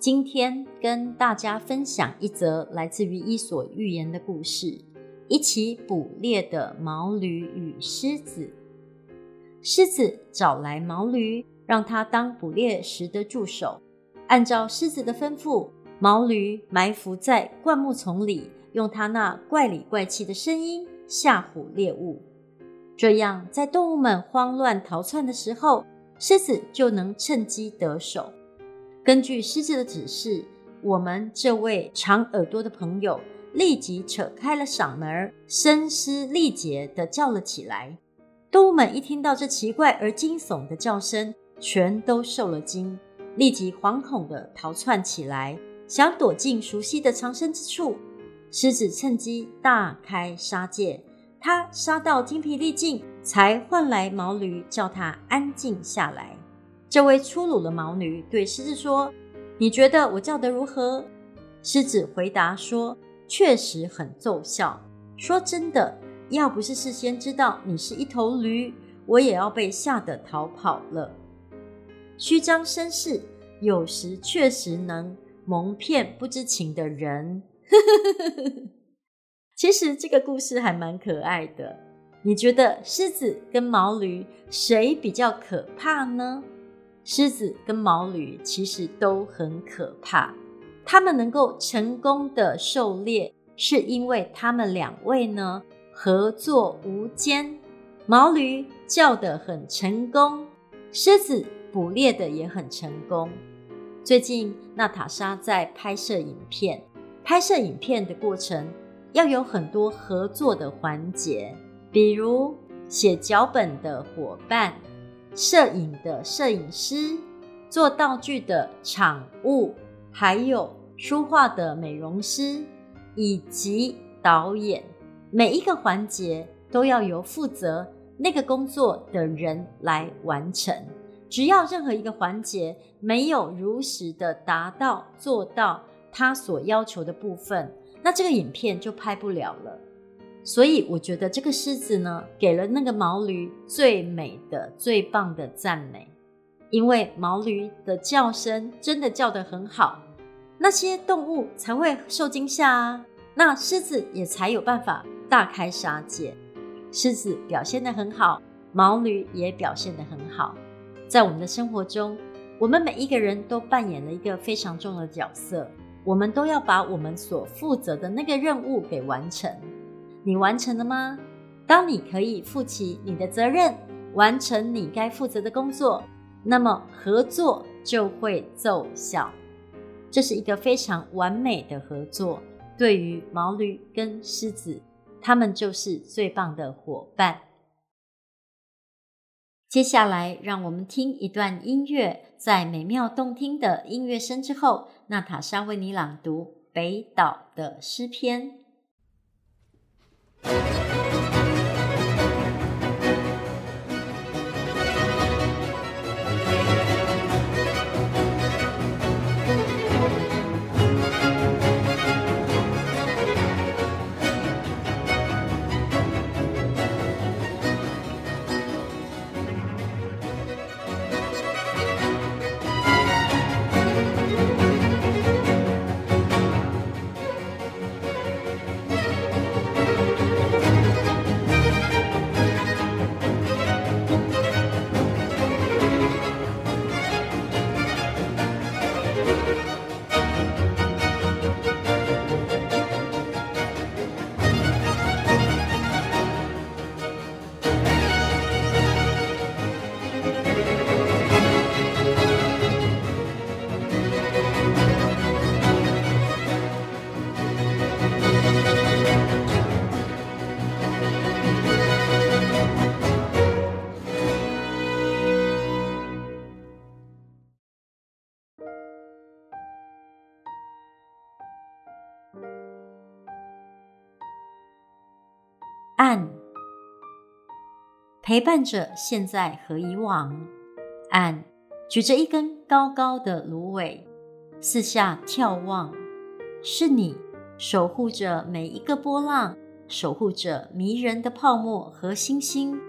今天跟大家分享一则来自于伊索寓言的故事：一起捕猎的毛驴与狮子。狮子找来毛驴，让它当捕猎时的助手。按照狮子的吩咐，毛驴埋伏在灌木丛里，用它那怪里怪气的声音吓唬猎物。这样，在动物们慌乱逃窜的时候，狮子就能趁机得手。根据狮子的指示，我们这位长耳朵的朋友立即扯开了嗓门，声嘶力竭地叫了起来。动物们一听到这奇怪而惊悚的叫声，全都受了惊。立即惶恐地逃窜起来，想躲进熟悉的藏身之处。狮子趁机大开杀戒，他杀到精疲力尽，才换来毛驴叫他安静下来。这位粗鲁的毛驴对狮子说：“你觉得我叫得如何？”狮子回答说：“确实很奏效。说真的，要不是事先知道你是一头驴，我也要被吓得逃跑了。”虚张声势，有时确实能蒙骗不知情的人。其实这个故事还蛮可爱的。你觉得狮子跟毛驴谁比较可怕呢？狮子跟毛驴其实都很可怕。他们能够成功的狩猎，是因为他们两位呢合作无间。毛驴叫得很成功，狮子。捕猎的也很成功。最近娜塔莎在拍摄影片，拍摄影片的过程要有很多合作的环节，比如写脚本的伙伴、摄影的摄影师、做道具的场务，还有书画的美容师以及导演。每一个环节都要由负责那个工作的人来完成。只要任何一个环节没有如实的达到做到他所要求的部分，那这个影片就拍不了了。所以我觉得这个狮子呢，给了那个毛驴最美的、最棒的赞美，因为毛驴的叫声真的叫得很好，那些动物才会受惊吓啊，那狮子也才有办法大开杀戒。狮子表现得很好，毛驴也表现得很好。在我们的生活中，我们每一个人都扮演了一个非常重要的角色。我们都要把我们所负责的那个任务给完成。你完成了吗？当你可以负起你的责任，完成你该负责的工作，那么合作就会奏效。这是一个非常完美的合作。对于毛驴跟狮子，他们就是最棒的伙伴。接下来，让我们听一段音乐，在美妙动听的音乐声之后，娜塔莎为你朗读北岛的诗篇。Thank you. 岸，陪伴着现在和以往。岸举着一根高高的芦苇，四下眺望，是你守护着每一个波浪，守护着迷人的泡沫和星星。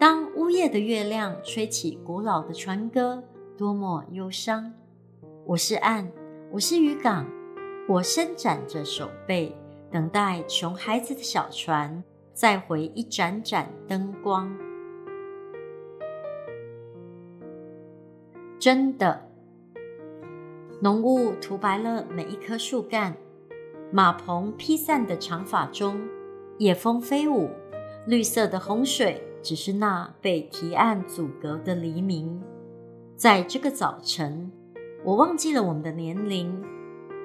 当呜咽的月亮吹起古老的船歌，多么忧伤！我是岸，我是渔港，我伸展着手背，等待穷孩子的小船再回一盏盏灯光。真的，浓雾涂白了每一棵树干，马棚披散的长发中，夜风飞舞，绿色的洪水只是那被堤岸阻隔的黎明。在这个早晨，我忘记了我们的年龄，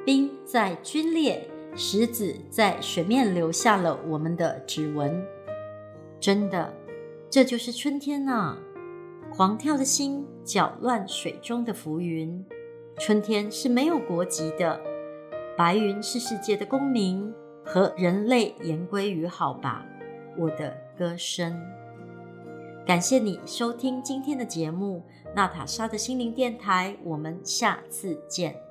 冰在龟裂，石子在水面留下了我们的指纹。真的，这就是春天啊！狂跳的心搅乱水中的浮云，春天是没有国籍的，白云是世界的公民，和人类言归于好吧，我的歌声。感谢你收听今天的节目，娜塔莎的心灵电台，我们下次见。